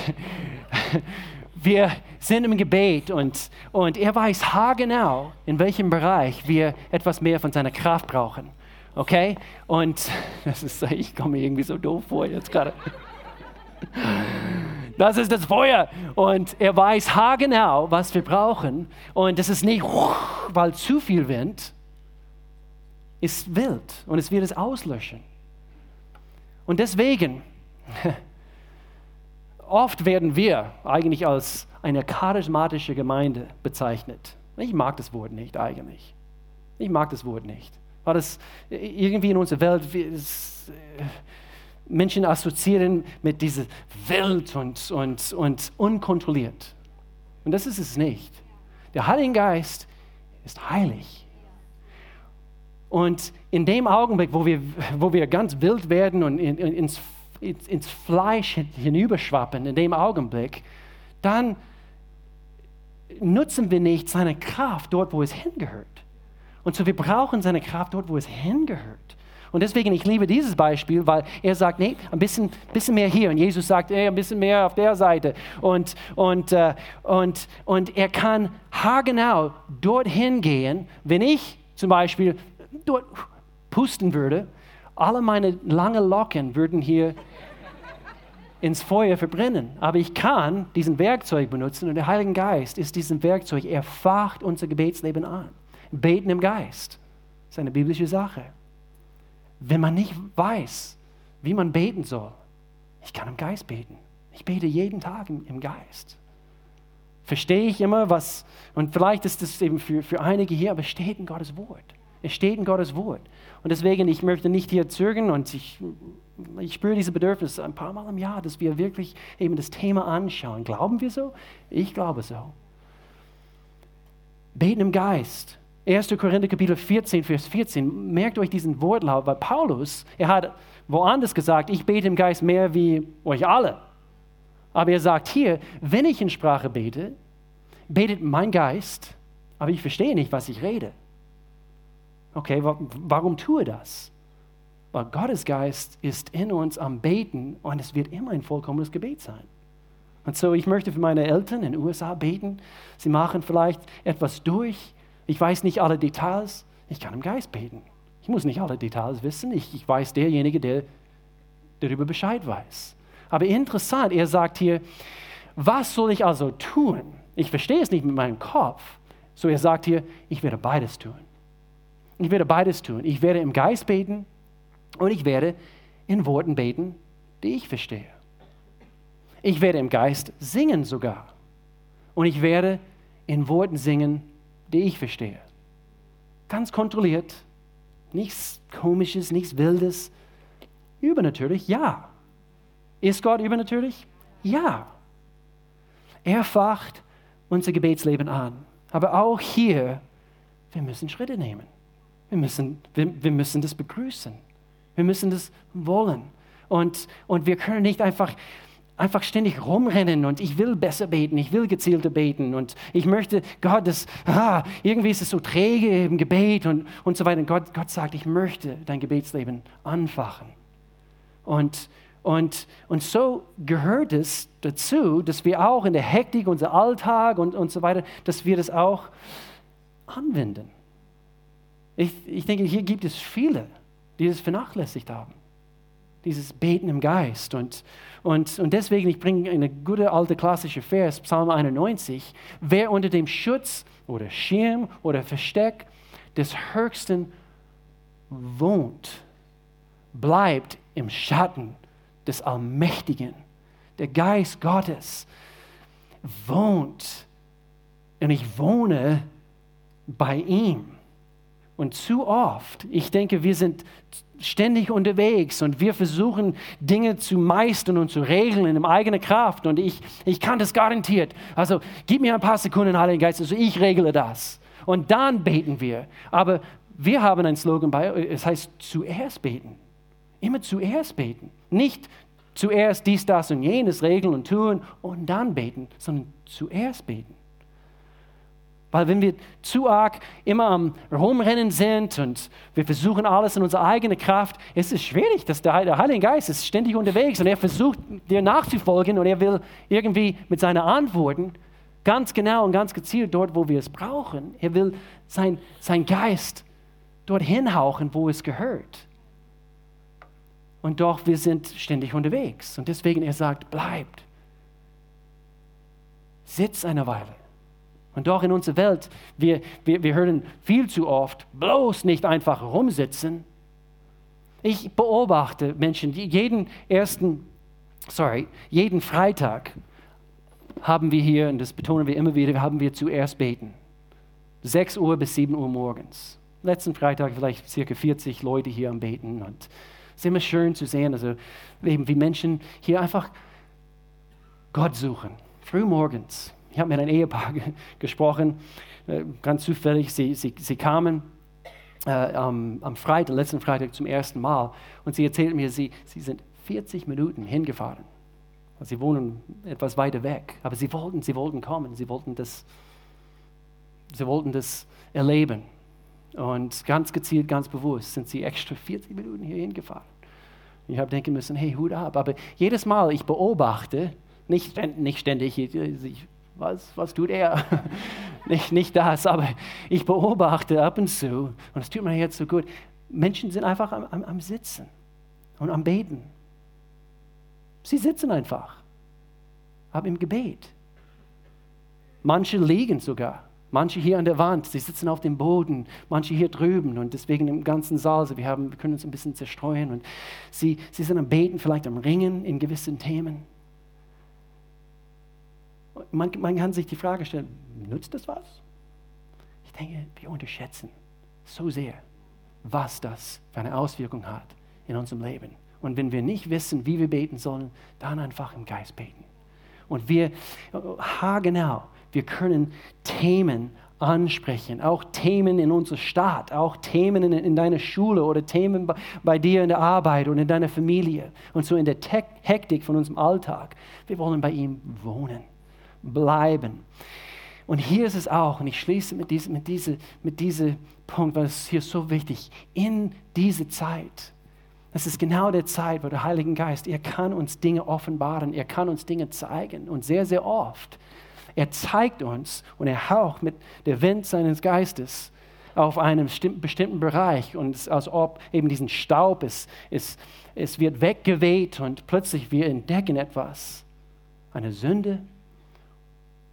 wir sind im Gebet und, und er weiß haargenau, in welchem Bereich wir etwas mehr von seiner Kraft brauchen. Okay? Und das ist, ich komme mir irgendwie so doof vor jetzt gerade. Das ist das Feuer. Und er weiß haargenau, was wir brauchen. Und das ist nicht, weil zu viel Wind ist wild und es wird es auslöschen. Und deswegen, oft werden wir eigentlich als eine charismatische Gemeinde bezeichnet. Ich mag das Wort nicht eigentlich. Ich mag das Wort nicht. Weil das irgendwie in unserer Welt, es, äh, Menschen assoziieren mit dieser Welt und, und, und unkontrolliert. Und das ist es nicht. Der Heilige Geist ist heilig. Und in dem Augenblick, wo wir, wo wir ganz wild werden und in, in, ins, ins Fleisch hinüberschwappen, in dem Augenblick, dann nutzen wir nicht seine Kraft dort, wo es hingehört. Und so wir brauchen seine Kraft dort, wo es hingehört. Und deswegen, ich liebe dieses Beispiel, weil er sagt, nee, ein bisschen, bisschen mehr hier. Und Jesus sagt, hey, ein bisschen mehr auf der Seite. Und, und, äh, und, und er kann haargenau dorthin gehen, wenn ich zum Beispiel dort pusten würde, alle meine langen Locken würden hier ins Feuer verbrennen. Aber ich kann diesen Werkzeug benutzen und der Heilige Geist ist diesem Werkzeug. Er facht unser Gebetsleben an. Beten im Geist ist eine biblische Sache. Wenn man nicht weiß, wie man beten soll, ich kann im Geist beten. Ich bete jeden Tag im, im Geist. Verstehe ich immer, was, und vielleicht ist das eben für, für einige hier, aber es steht in Gottes Wort. Es steht in Gottes Wort. Und deswegen, ich möchte nicht hier zögern und ich, ich spüre diese Bedürfnis ein paar Mal im Jahr, dass wir wirklich eben das Thema anschauen. Glauben wir so? Ich glaube so. Beten im Geist. 1. Korinther Kapitel 14, Vers 14. Merkt euch diesen Wortlaut, weil Paulus, er hat woanders gesagt, ich bete im Geist mehr wie euch alle. Aber er sagt hier, wenn ich in Sprache bete, betet mein Geist, aber ich verstehe nicht, was ich rede. Okay, warum tue das? Weil Gottes Geist ist in uns am Beten und es wird immer ein vollkommenes Gebet sein. Und so, ich möchte für meine Eltern in den USA beten. Sie machen vielleicht etwas durch. Ich weiß nicht alle Details. Ich kann im Geist beten. Ich muss nicht alle Details wissen. Ich, ich weiß derjenige, der darüber Bescheid weiß. Aber interessant, er sagt hier, was soll ich also tun? Ich verstehe es nicht mit meinem Kopf. So er sagt hier, ich werde beides tun. Ich werde beides tun. Ich werde im Geist beten und ich werde in Worten beten, die ich verstehe. Ich werde im Geist singen sogar. Und ich werde in Worten singen, die ich verstehe. ganz kontrolliert. Nichts Komisches, nichts Wildes. Übernatürlich, ja. Ist Gott übernatürlich? Ja. Er facht unser Gebetsleben an. Aber auch hier, wir müssen Schritte nehmen. Wir müssen, wir, wir müssen das begrüßen. Wir müssen das wollen. Und, und wir können nicht einfach, einfach ständig rumrennen und ich will besser beten, ich will gezielter beten und ich möchte, Gott, das, ah, irgendwie ist es so träge im Gebet und, und so weiter. Und Gott, Gott sagt, ich möchte dein Gebetsleben anfachen. Und, und, und so gehört es dazu, dass wir auch in der Hektik, unser Alltag und, und so weiter, dass wir das auch anwenden. Ich, ich denke, hier gibt es viele, die es vernachlässigt haben. Dieses Beten im Geist. Und, und, und deswegen, ich bringe eine gute alte klassische Vers, Psalm 91. Wer unter dem Schutz oder Schirm oder Versteck des Höchsten wohnt, bleibt im Schatten des Allmächtigen. Der Geist Gottes wohnt und ich wohne bei ihm. Und zu oft, ich denke, wir sind ständig unterwegs und wir versuchen Dinge zu meistern und zu regeln in eigener Kraft. Und ich, ich kann das garantiert. Also gib mir ein paar Sekunden, Heiliger Geist, also ich regle das. Und dann beten wir. Aber wir haben einen Slogan bei, es heißt zuerst beten. Immer zuerst beten. Nicht zuerst dies, das und jenes regeln und tun und dann beten, sondern zuerst beten. Weil wenn wir zu arg immer am Rumrennen sind und wir versuchen alles in unserer eigenen Kraft, ist es schwierig, dass der, der Heilige Geist ist ständig unterwegs und er versucht dir nachzufolgen und er will irgendwie mit seinen Antworten ganz genau und ganz gezielt dort, wo wir es brauchen. Er will sein, sein Geist dorthin hauchen, wo es gehört. Und doch, wir sind ständig unterwegs. Und deswegen, er sagt, bleibt. Sitz eine Weile. Und doch in unserer Welt, wir, wir, wir hören viel zu oft, bloß nicht einfach rumsitzen. Ich beobachte Menschen, die jeden ersten, sorry, jeden Freitag haben wir hier, und das betonen wir immer wieder, haben wir zuerst beten. 6 Uhr bis 7 Uhr morgens. Letzten Freitag vielleicht circa 40 Leute hier am Beten. Und es ist immer schön zu sehen, also eben wie Menschen hier einfach Gott suchen. Früh morgens ich habe mit einem Ehepaar gesprochen, äh, ganz zufällig. Sie, sie, sie kamen äh, am, am Freitag, letzten Freitag zum ersten Mal und sie erzählten mir, sie, sie sind 40 Minuten hingefahren. Sie wohnen etwas weiter weg, aber sie wollten, sie wollten kommen, sie wollten das, sie wollten das erleben. Und ganz gezielt, ganz bewusst sind sie extra 40 Minuten hier hingefahren. Ich habe denken müssen, hey, Hut ab. Aber jedes Mal, ich beobachte, nicht, nicht ständig, ich was, was tut er? nicht, nicht das, aber ich beobachte ab und zu, und es tut mir jetzt so gut, Menschen sind einfach am, am, am Sitzen und am Beten. Sie sitzen einfach, aber im Gebet. Manche liegen sogar, manche hier an der Wand, sie sitzen auf dem Boden, manche hier drüben und deswegen im ganzen Saal, so wir, haben, wir können uns ein bisschen zerstreuen und sie, sie sind am Beten, vielleicht am Ringen in gewissen Themen. Man, man kann sich die Frage stellen, nützt das was? Ich denke, wir unterschätzen so sehr, was das für eine Auswirkung hat in unserem Leben. Und wenn wir nicht wissen, wie wir beten sollen, dann einfach im Geist beten. Und wir, haargenau, wir können Themen ansprechen, auch Themen in unserer Stadt, auch Themen in, in deiner Schule oder Themen bei, bei, dir in der Arbeit und in deiner Familie und so in der Te Hektik von unserem Alltag. Wir wollen bei ihm wohnen bleiben. Und hier ist es auch, und ich schließe mit diesem, mit diese, mit diesem Punkt, weil es hier so wichtig, in diese Zeit, das ist genau der Zeit, wo der Heilige Geist, er kann uns Dinge offenbaren, er kann uns Dinge zeigen. Und sehr, sehr oft, er zeigt uns und er haucht mit der Wind seines Geistes auf einem bestimmten Bereich und es ist, als ob eben diesen Staub ist, es, es wird weggeweht und plötzlich wir entdecken etwas. Eine Sünde,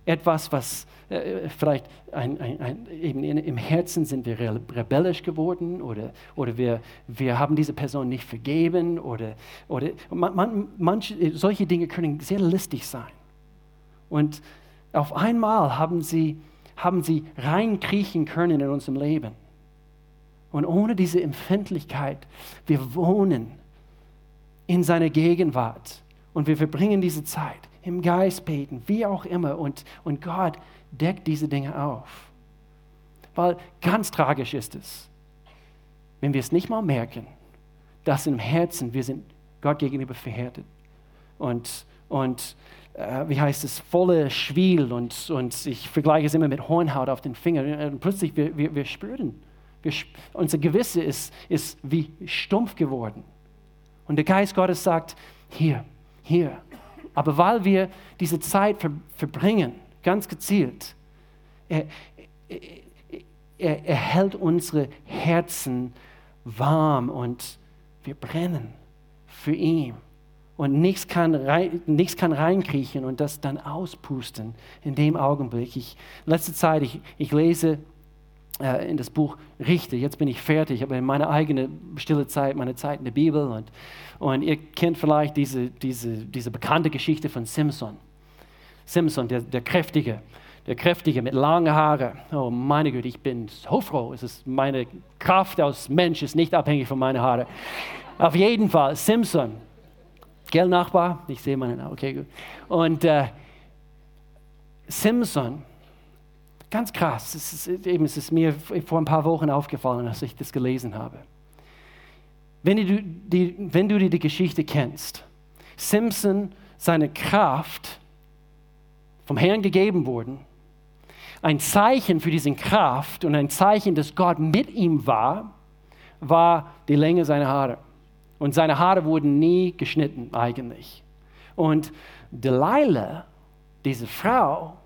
etwas, was äh, vielleicht ein, ein, ein, eben in, im Herzen sind wir rebellisch geworden oder, oder wir, wir haben diese Person nicht vergeben oder, oder man, man, manche, solche Dinge können sehr listig sein. Und auf einmal haben sie, haben sie reinkriechen können in unserem Leben. Und ohne diese Empfindlichkeit, wir wohnen in seiner Gegenwart und wir verbringen diese Zeit im Geist beten, wie auch immer. Und, und Gott deckt diese Dinge auf. Weil ganz tragisch ist es, wenn wir es nicht mal merken, dass im Herzen wir sind Gott gegenüber verhärtet. Und, und äh, wie heißt es, volle Schwiel und, und ich vergleiche es immer mit Hornhaut auf den Fingern. Und plötzlich, wir, wir, wir spüren, wir, unser Gewisse ist, ist wie stumpf geworden. Und der Geist Gottes sagt, hier, hier. Aber weil wir diese Zeit ver, verbringen, ganz gezielt, er, er, er hält unsere Herzen warm und wir brennen für ihn. Und nichts kann, rein, nichts kann reinkriechen und das dann auspusten in dem Augenblick. Ich, letzte Zeit, ich, ich lese äh, in das Buch Richter. Jetzt bin ich fertig, aber in meiner eigenen stille Zeit, meine Zeit in der Bibel. Und, und ihr kennt vielleicht diese, diese, diese bekannte Geschichte von Simpson. Simpson, der, der Kräftige, der Kräftige mit langen Haaren. Oh meine Güte, ich bin so froh. Es ist meine Kraft als Mensch ist nicht abhängig von meinen Haaren. Auf jeden Fall, Simpson. Gell, Nachbar? Ich sehe meinen, okay, gut. Und äh, Simpson, Ganz krass. Es ist, eben, es ist mir vor ein paar Wochen aufgefallen, als ich das gelesen habe. Wenn du die, wenn du die Geschichte kennst, Simpson, seine Kraft vom Herrn gegeben worden, ein Zeichen für diese Kraft und ein Zeichen, dass Gott mit ihm war, war die Länge seiner Haare. Und seine Haare wurden nie geschnitten eigentlich. Und Delilah, diese Frau,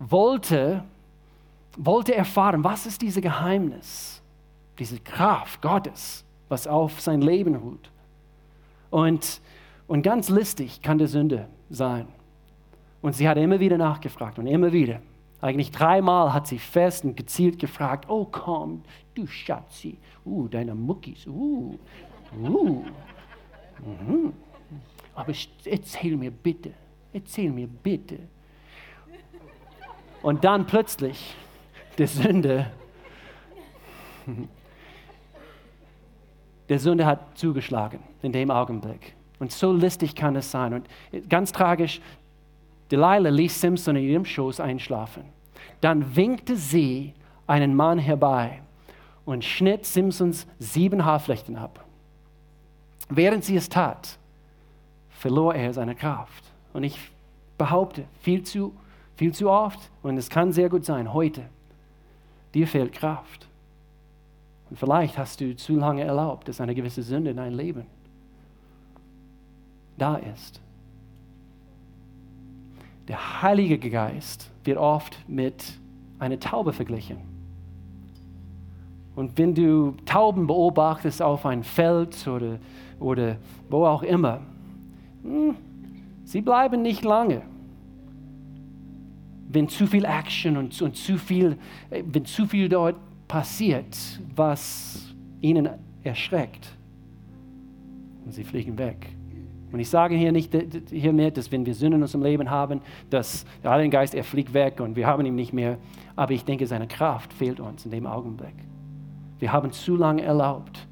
wollte, wollte erfahren, was ist dieses Geheimnis, diese Kraft Gottes, was auf sein Leben ruht. Und, und ganz listig kann der Sünde sein. Und sie hat immer wieder nachgefragt und immer wieder. Eigentlich dreimal hat sie fest und gezielt gefragt, oh komm, du Schatzi, uh, deine Muckis, uh, uh. Mhm. Aber erzähl mir bitte, erzähl mir bitte, und dann plötzlich der Sünde, der Sünde hat zugeschlagen in dem Augenblick. Und so listig kann es sein. Und ganz tragisch, Delilah ließ Simpson in ihrem Schoß einschlafen. Dann winkte sie einen Mann herbei und schnitt Simpsons sieben Haarflechten ab. Während sie es tat, verlor er seine Kraft. Und ich behaupte, viel zu viel zu oft, und es kann sehr gut sein, heute, dir fehlt Kraft. Und vielleicht hast du zu lange erlaubt, dass eine gewisse Sünde in dein Leben da ist. Der Heilige Geist wird oft mit einer Taube verglichen. Und wenn du Tauben beobachtest auf ein Feld oder, oder wo auch immer, hm, sie bleiben nicht lange wenn zu viel Action und, und zu viel, wenn zu viel dort passiert, was ihnen erschreckt. Und sie fliegen weg. Und ich sage hier nicht hiermit, dass wenn wir Sünden in unserem Leben haben, dass der Heilige Geist, er fliegt weg und wir haben ihn nicht mehr. Aber ich denke, seine Kraft fehlt uns in dem Augenblick. Wir haben zu lange erlaubt,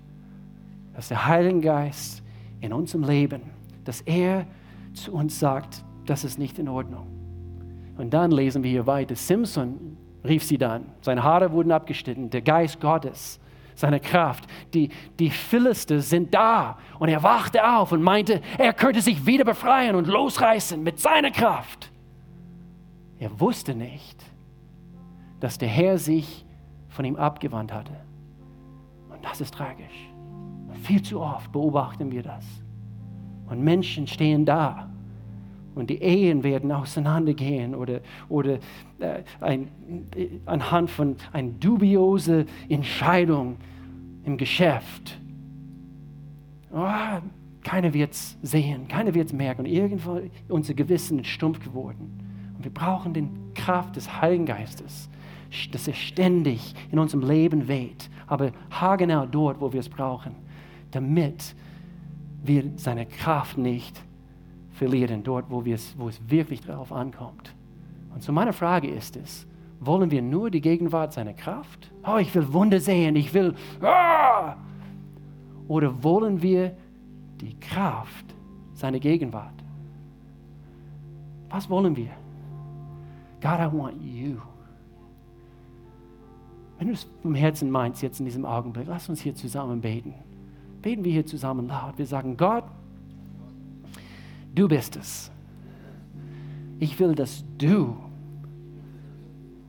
dass der Heilige Geist in unserem Leben, dass er zu uns sagt, das ist nicht in Ordnung. Und dann lesen wir hier weiter. Simpson rief sie dann. Seine Haare wurden abgeschnitten. Der Geist Gottes, seine Kraft, die, die Philister sind da. Und er wachte auf und meinte, er könnte sich wieder befreien und losreißen mit seiner Kraft. Er wusste nicht, dass der Herr sich von ihm abgewandt hatte. Und das ist tragisch. Viel zu oft beobachten wir das. Und Menschen stehen da und die Ehen werden auseinandergehen oder, oder äh, ein, äh, anhand von einer dubiosen Entscheidung im Geschäft. Oh, keiner wird es sehen, keiner wird es merken. Und irgendwo unser Gewissen ist stumpf geworden. Und wir brauchen die Kraft des Heiligen Geistes, dass er ständig in unserem Leben weht, aber haargenau dort, wo wir es brauchen, damit wir seine Kraft nicht verlieren, dort, wo, wo es wirklich darauf ankommt. Und so meine Frage ist es, Wollen wir nur die Gegenwart seiner Kraft? Oh, ich will Wunder sehen, ich will. Ah! Oder wollen wir die Kraft seiner Gegenwart? Was wollen wir? God, I want you. Wenn du es vom Herzen meinst, jetzt in diesem Augenblick, lass uns hier zusammen beten. Beten wir hier zusammen laut. Wir sagen, Gott, du bist es. Ich will, dass du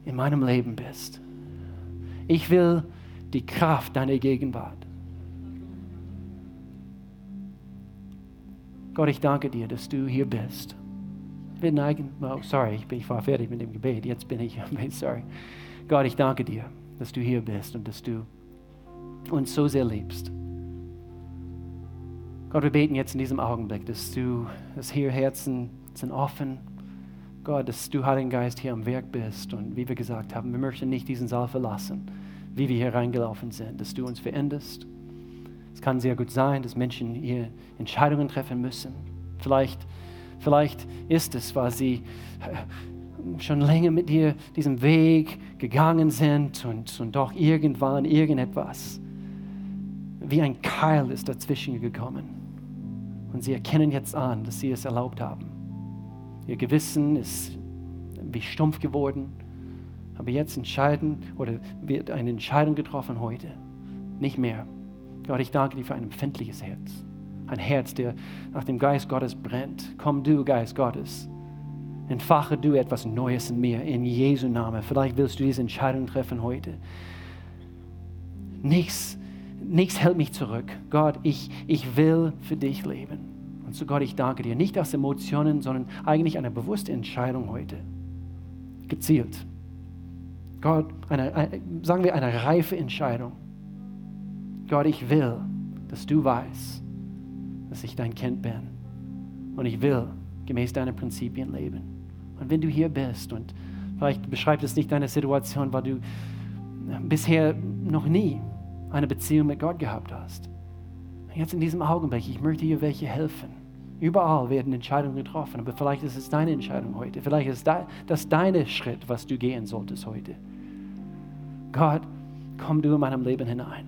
in meinem Leben bist. Ich will die Kraft deiner Gegenwart. Gott, ich danke dir, dass du hier bist. Wir neigen, oh, sorry, ich war fertig mit dem Gebet, jetzt bin ich, sorry. Gott, ich danke dir, dass du hier bist und dass du uns so sehr liebst. Gott, wir beten jetzt in diesem Augenblick, dass du, dass hier Herzen sind offen, Gott, dass du, Heiligen Geist, hier am Werk bist. Und wie wir gesagt haben, wir möchten nicht diesen Saal verlassen, wie wir hier reingelaufen sind, dass du uns veränderst. Es kann sehr gut sein, dass Menschen hier Entscheidungen treffen müssen. Vielleicht, vielleicht ist es, weil sie äh, schon länger mit dir diesen Weg gegangen sind und, und doch irgendwann irgendetwas wie ein Keil ist dazwischen gekommen. Und sie erkennen jetzt an, dass sie es erlaubt haben. Ihr Gewissen ist wie stumpf geworden. Aber jetzt entscheiden oder wird eine Entscheidung getroffen heute. Nicht mehr. Gott, ich danke dir für ein empfindliches Herz. Ein Herz, der nach dem Geist Gottes brennt. Komm du, Geist Gottes. Entfache du etwas Neues in mir, in Jesu Namen. Vielleicht willst du diese Entscheidung treffen heute. Nichts, nichts hält mich zurück. Gott, ich, ich will für dich leben. Und so Gott, ich danke dir, nicht aus Emotionen, sondern eigentlich eine bewusste Entscheidung heute. Gezielt. Gott, eine, eine, sagen wir eine reife Entscheidung. Gott, ich will, dass du weißt, dass ich dein Kind bin. Und ich will gemäß deinen Prinzipien leben. Und wenn du hier bist und vielleicht beschreibt es nicht deine Situation, weil du bisher noch nie eine Beziehung mit Gott gehabt hast. Jetzt in diesem Augenblick, ich möchte dir welche helfen. Überall werden Entscheidungen getroffen, aber vielleicht ist es deine Entscheidung heute. Vielleicht ist das dein Schritt, was du gehen solltest heute. Gott, komm du in meinem Leben hinein.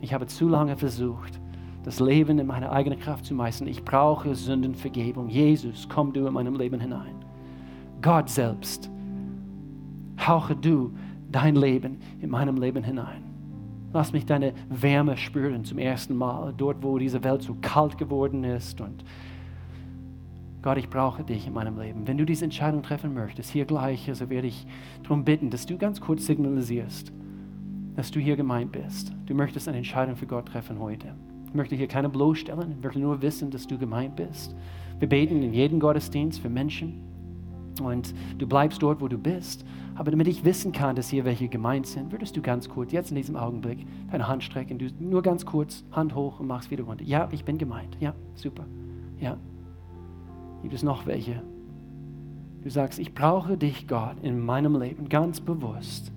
Ich habe zu lange versucht, das Leben in meiner eigenen Kraft zu meistern. Ich brauche Sündenvergebung. Jesus, komm du in meinem Leben hinein. Gott selbst, hauche du dein Leben in meinem Leben hinein. Lass mich deine Wärme spüren zum ersten Mal, dort wo diese Welt so kalt geworden ist und Gott, ich brauche dich in meinem Leben. Wenn du diese Entscheidung treffen möchtest, hier gleich, also werde ich darum bitten, dass du ganz kurz signalisierst, dass du hier gemeint bist. Du möchtest eine Entscheidung für Gott treffen heute. Ich möchte hier keine bloßstellen, ich möchte nur wissen, dass du gemeint bist. Wir beten in jedem Gottesdienst für Menschen und du bleibst dort, wo du bist. Aber damit ich wissen kann, dass hier welche gemeint sind, würdest du ganz kurz, jetzt in diesem Augenblick, deine Hand strecken, du nur ganz kurz, Hand hoch und machst wieder runter. Ja, ich bin gemeint. Ja, super. Ja, Gibt es noch welche? Du sagst, ich brauche dich, Gott, in meinem Leben ganz bewusst.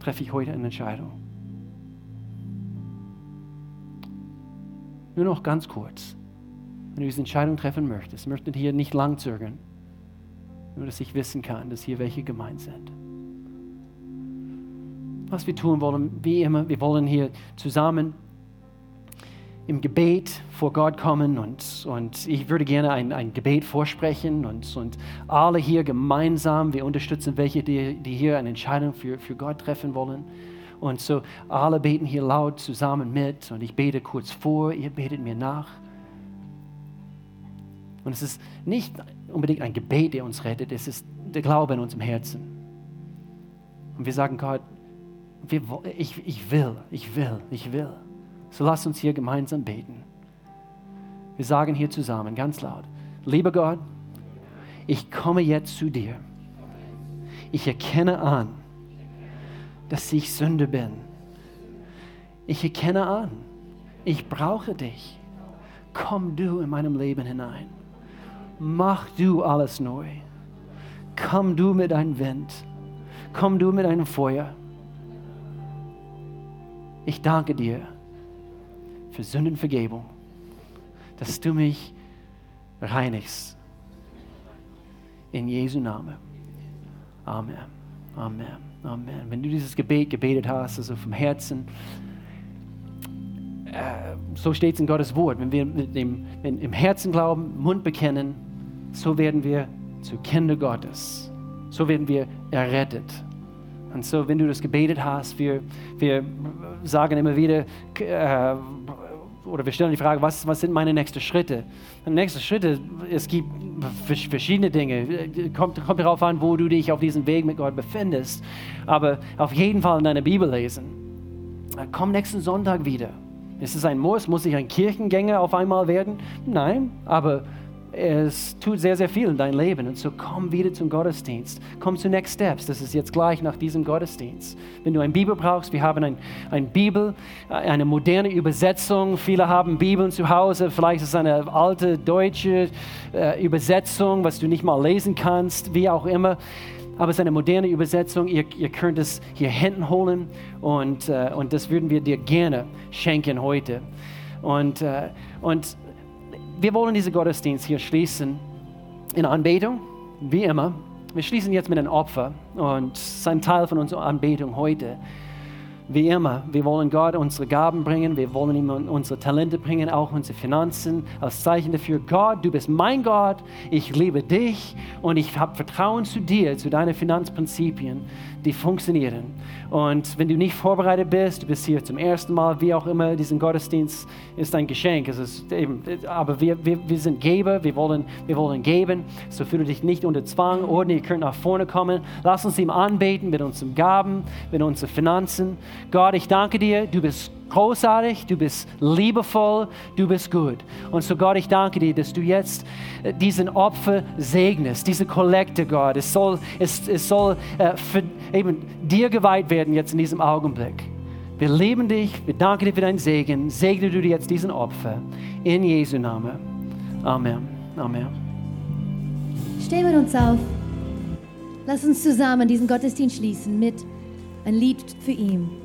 Treffe ich heute eine Entscheidung. Nur noch ganz kurz. Wenn du diese Entscheidung treffen möchtest, möchte hier nicht lang zögern. Nur, dass ich wissen kann, dass hier welche gemeint sind. Was wir tun wollen, wie immer, wir wollen hier zusammen im Gebet vor Gott kommen und, und ich würde gerne ein, ein Gebet vorsprechen und, und alle hier gemeinsam, wir unterstützen welche, die, die hier eine Entscheidung für, für Gott treffen wollen. Und so alle beten hier laut zusammen mit und ich bete kurz vor, ihr betet mir nach. Und es ist nicht unbedingt ein Gebet, der uns rettet, es ist der Glaube in unserem Herzen. Und wir sagen Gott, wir, ich, ich will, ich will, ich will. So lass uns hier gemeinsam beten. Wir sagen hier zusammen ganz laut, lieber Gott, ich komme jetzt zu dir. Ich erkenne an, dass ich Sünde bin. Ich erkenne an, ich brauche dich. Komm du in meinem Leben hinein. Mach du alles neu. Komm du mit deinem Wind. Komm du mit deinem Feuer. Ich danke dir für Sündenvergebung, dass du mich reinigst. In Jesu Namen. Amen. Amen. Amen. Wenn du dieses Gebet gebetet hast, also vom Herzen, äh, so steht es in Gottes Wort. Wenn wir mit dem, im Herzen glauben, Mund bekennen, so werden wir zu Kinder Gottes. So werden wir errettet. Und so, wenn du das gebetet hast, wir, wir sagen immer wieder, äh, oder wir stellen die Frage, was, was sind meine nächsten Schritte? Die nächsten Schritte, es gibt verschiedene Dinge. Kommt, kommt darauf an, wo du dich auf diesem Weg mit Gott befindest. Aber auf jeden Fall in deiner Bibel lesen. Komm nächsten Sonntag wieder. Ist es ein Muss? Muss ich ein Kirchengänger auf einmal werden? Nein, aber es tut sehr, sehr viel in dein Leben. Und so komm wieder zum Gottesdienst. Komm zu Next Steps. Das ist jetzt gleich nach diesem Gottesdienst. Wenn du eine Bibel brauchst, wir haben eine ein Bibel, eine moderne Übersetzung. Viele haben Bibeln zu Hause. Vielleicht ist es eine alte deutsche äh, Übersetzung, was du nicht mal lesen kannst, wie auch immer. Aber es ist eine moderne Übersetzung. Ihr, ihr könnt es hier hinten holen und, äh, und das würden wir dir gerne schenken heute. Und, äh, und wir wollen diesen Gottesdienst hier schließen in Anbetung, wie immer. Wir schließen jetzt mit einem Opfer und es ist ein Teil von unserer Anbetung heute. Wie immer, wir wollen Gott unsere Gaben bringen, wir wollen ihm unsere Talente bringen, auch unsere Finanzen als Zeichen dafür. Gott, du bist mein Gott, ich liebe dich und ich habe Vertrauen zu dir, zu deinen Finanzprinzipien die funktionieren. Und wenn du nicht vorbereitet bist, du bist hier zum ersten Mal, wie auch immer, diesen Gottesdienst ist ein Geschenk. Es ist eben, aber wir, wir, wir sind Geber, wir wollen, wir wollen geben. So fühle dich nicht unter Zwang oder ihr könnt nach vorne kommen. Lass uns ihm anbeten mit unseren Gaben, mit unseren Finanzen. Gott, ich danke dir, du bist großartig, du bist liebevoll, du bist gut. Und so Gott, ich danke dir, dass du jetzt äh, diesen Opfer segnest, diese Kollekte, Gott. Es soll, es, es soll äh, für, eben dir geweiht werden jetzt in diesem Augenblick. Wir lieben dich, wir danken dir für deinen Segen. Segne du dir jetzt diesen Opfer. In Jesu Namen. Amen. Amen. Stehen wir uns auf. Lass uns zusammen diesen Gottesdienst schließen mit ein Lied für ihn.